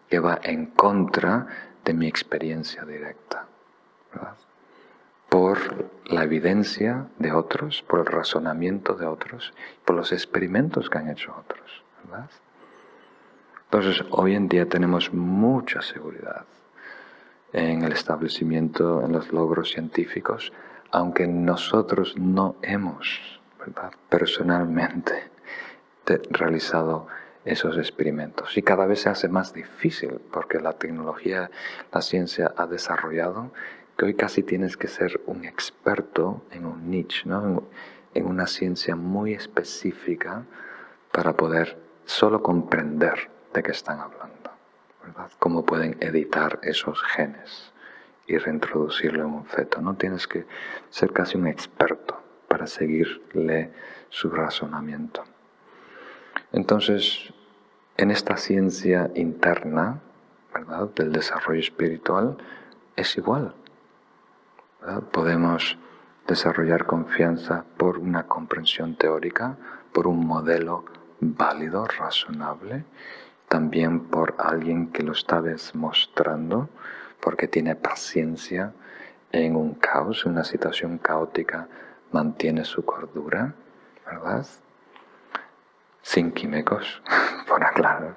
que va en contra de mi experiencia directa, por la evidencia de otros, por el razonamiento de otros, por los experimentos que han hecho otros. Entonces, hoy en día tenemos mucha seguridad en el establecimiento, en los logros científicos, aunque nosotros no hemos personalmente realizado esos experimentos. Y cada vez se hace más difícil porque la tecnología, la ciencia ha desarrollado que hoy casi tienes que ser un experto en un niche, ¿no? en, una ciencia muy específica para poder solo comprender de qué están hablando, ¿verdad? Cómo pueden editar esos genes y reintroducirlo en un feto. No tienes que ser casi un experto para seguirle su razonamiento. Entonces, en esta ciencia interna, ¿verdad? Del desarrollo espiritual, es igual. Podemos desarrollar confianza por una comprensión teórica, por un modelo válido, razonable, también por alguien que lo está demostrando, porque tiene paciencia en un caos, una situación caótica, mantiene su cordura, ¿verdad? sin químicos, (laughs) por aclarar,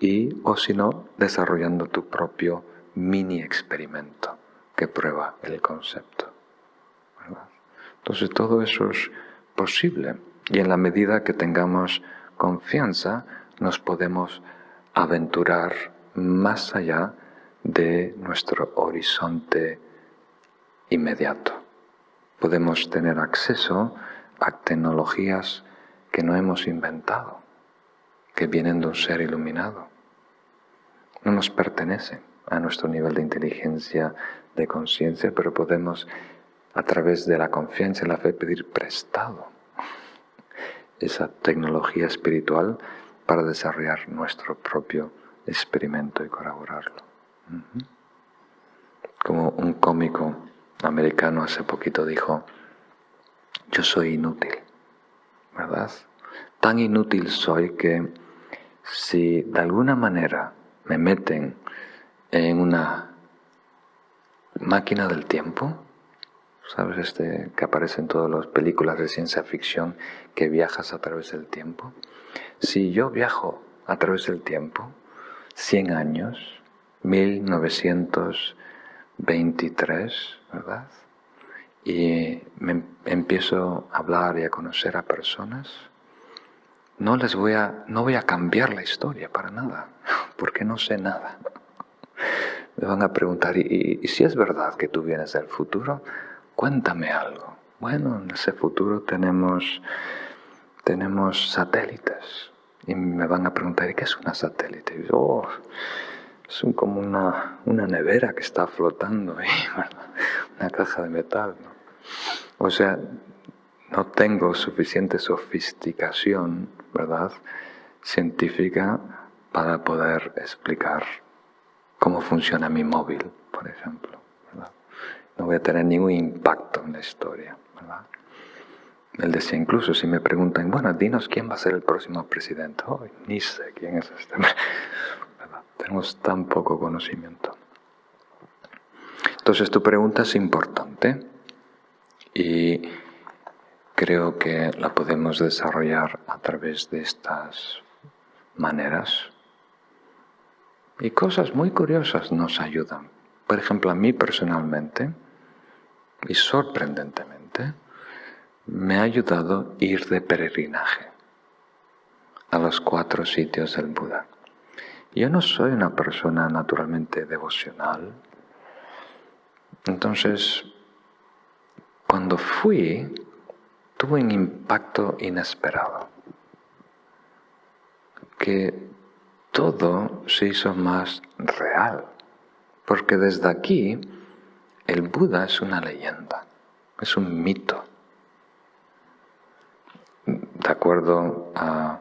y o si no, desarrollando tu propio mini experimento que prueba el concepto. Entonces todo eso es posible y en la medida que tengamos confianza nos podemos aventurar más allá de nuestro horizonte inmediato. Podemos tener acceso a tecnologías que no hemos inventado, que vienen de un ser iluminado. No nos pertenecen a nuestro nivel de inteligencia, de conciencia, pero podemos a través de la confianza y la fe pedir prestado esa tecnología espiritual para desarrollar nuestro propio experimento y colaborarlo. Como un cómico americano hace poquito dijo, yo soy inútil, ¿verdad? Tan inútil soy que si de alguna manera me meten en una máquina del tiempo, ¿sabes? Este que aparece en todas las películas de ciencia ficción, que viajas a través del tiempo. Si yo viajo a través del tiempo, 100 años, 1923, ¿verdad? Y me empiezo a hablar y a conocer a personas, no les voy a, no voy a cambiar la historia para nada, (laughs) porque no sé nada. (laughs) Me van a preguntar, ¿y, y si es verdad que tú vienes del futuro? Cuéntame algo. Bueno, en ese futuro tenemos, tenemos satélites. Y me van a preguntar, ¿y qué es una satélite? Y yo, oh, es como una, una, nevera que está flotando ahí, (laughs) una caja de metal. O sea, no tengo suficiente sofisticación, ¿verdad?, científica para poder explicar cómo funciona mi móvil, por ejemplo. No voy a tener ningún impacto en la historia. ¿verdad? Él decía incluso, si me preguntan, bueno, dinos quién va a ser el próximo presidente. Oh, ni sé quién es este. (laughs) Tenemos tan poco conocimiento. Entonces tu pregunta es importante y creo que la podemos desarrollar a través de estas maneras. Y cosas muy curiosas nos ayudan. Por ejemplo, a mí personalmente, y sorprendentemente, me ha ayudado ir de peregrinaje a los cuatro sitios del Buda. Yo no soy una persona naturalmente devocional. Entonces, cuando fui, tuve un impacto inesperado. Que todo se hizo más real. Porque desde aquí el Buda es una leyenda, es un mito. De acuerdo a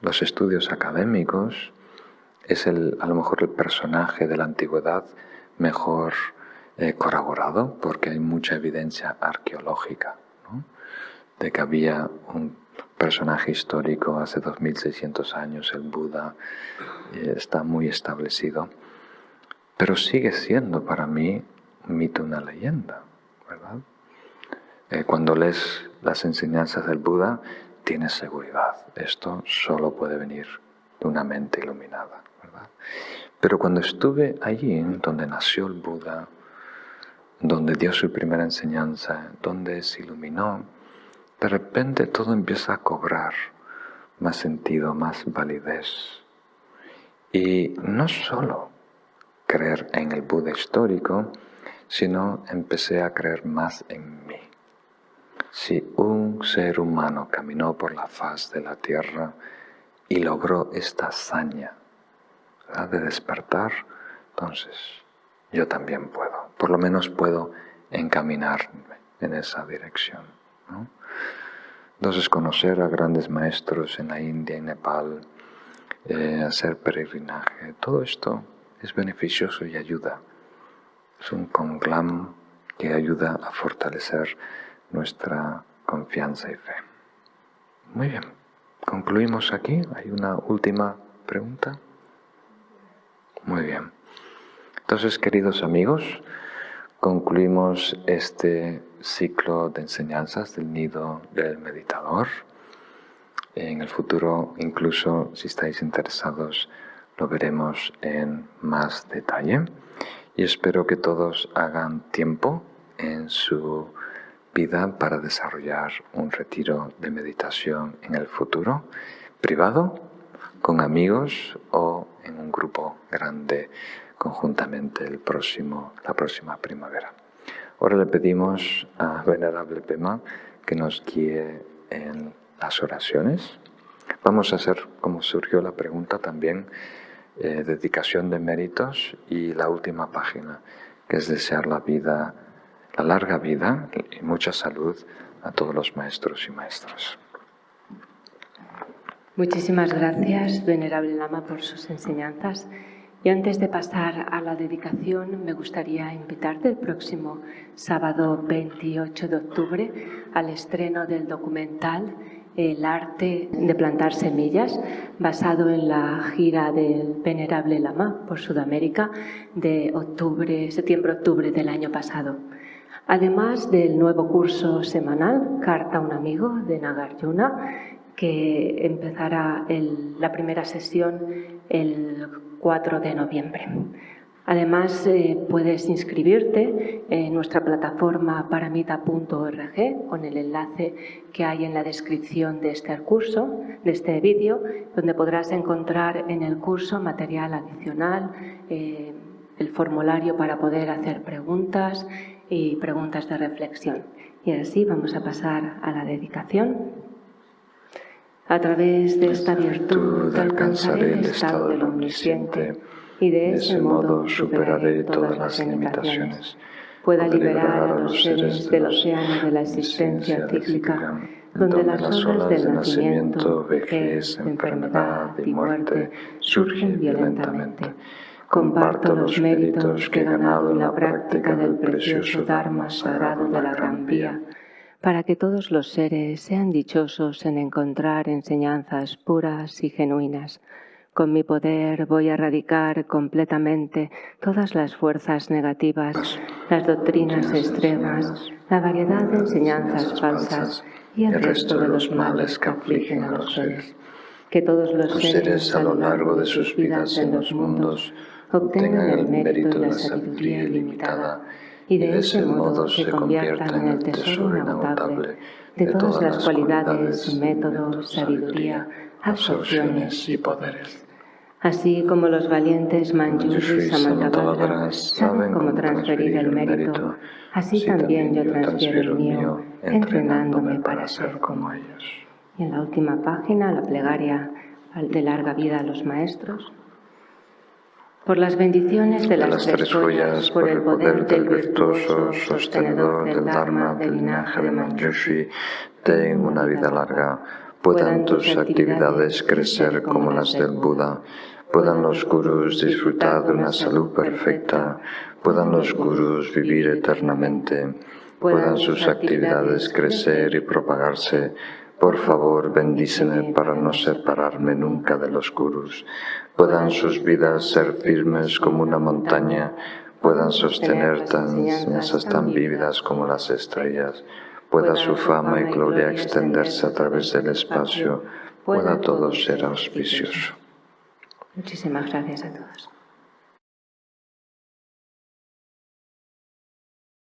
los estudios académicos, es el, a lo mejor el personaje de la antigüedad mejor eh, corroborado porque hay mucha evidencia arqueológica de que había un personaje histórico hace 2600 años, el Buda, eh, está muy establecido. Pero sigue siendo para mí un mito, una leyenda, ¿verdad? Eh, cuando lees las enseñanzas del Buda, tienes seguridad. Esto solo puede venir de una mente iluminada, ¿verdad? Pero cuando estuve allí, donde nació el Buda, donde dio su primera enseñanza, donde se iluminó, de repente todo empieza a cobrar más sentido, más validez. Y no solo creer en el Buda histórico, sino empecé a creer más en mí. Si un ser humano caminó por la faz de la tierra y logró esta hazaña de despertar, entonces yo también puedo. Por lo menos puedo encaminarme en esa dirección. Entonces conocer a grandes maestros en la India y Nepal, eh, hacer peregrinaje, todo esto es beneficioso y ayuda. Es un conglam que ayuda a fortalecer nuestra confianza y fe. Muy bien, concluimos aquí. ¿Hay una última pregunta? Muy bien. Entonces, queridos amigos, concluimos este ciclo de enseñanzas del nido del meditador. En el futuro, incluso si estáis interesados, lo veremos en más detalle y espero que todos hagan tiempo en su vida para desarrollar un retiro de meditación en el futuro, privado, con amigos o en un grupo grande conjuntamente el próximo, la próxima primavera. Ahora le pedimos a Venerable Pema que nos guíe en las oraciones. Vamos a hacer, como surgió la pregunta también, eh, dedicación de méritos y la última página, que es desear la vida, la larga vida y mucha salud a todos los maestros y maestras. Muchísimas gracias, Venerable Lama, por sus enseñanzas. Y antes de pasar a la dedicación, me gustaría invitarte el próximo sábado 28 de octubre al estreno del documental El arte de plantar semillas, basado en la gira del Venerable Lama por Sudamérica de octubre, septiembre-octubre del año pasado. Además del nuevo curso semanal Carta a un amigo de Nagarjuna, que empezará la primera sesión el 4 de noviembre. Además, eh, puedes inscribirte en nuestra plataforma paramita.org con el enlace que hay en la descripción de este curso, de este vídeo, donde podrás encontrar en el curso material adicional, eh, el formulario para poder hacer preguntas y preguntas de reflexión. Y así vamos a pasar a la dedicación. A través de esta virtud alcanzaré el estado del omnisciente y de ese modo superaré todas las limitaciones. Pueda liberar a los seres del océano de la existencia cíclica, donde las olas del nacimiento, vejez, enfermedad y muerte surgen violentamente. Comparto los méritos que he ganado en la práctica del precioso Dharma sagrado de la Gran Vía para que todos los seres sean dichosos en encontrar enseñanzas puras y genuinas. Con mi poder voy a erradicar completamente todas las fuerzas negativas, las doctrinas extremas, la variedad de enseñanzas falsas y el resto de los males que afligen a los seres. Que todos los seres a lo largo de sus vidas en los mundos obtengan el mérito de la sabiduría ilimitada y de ese modo se conviertan en el tesoro inagotable de todas las cualidades, métodos, sabiduría, absorciones y poderes. Así como los valientes Manjushri y Samantabhadra saben cómo transferir el mérito, así también yo transfiero el mío, entrenándome para ser como ellos. Y en la última página, la plegaria de larga vida a los maestros por las bendiciones de las, tres joyas, por el poder del virtuoso sostenedor del Dharma del linaje de Manjushri, ten una vida larga, puedan tus actividades crecer como las del Buda, puedan los gurus disfrutar de una salud perfecta, puedan los gurus vivir eternamente, puedan sus actividades crecer y propagarse, por favor, bendíceme para no separarme nunca de los gurus. Puedan sus vidas ser firmes como una montaña, puedan sostener tan enseñanzas tan vívidas como las estrellas, pueda su fama y gloria extenderse a través del espacio, pueda todo ser auspicioso. Muchísimas gracias a todos.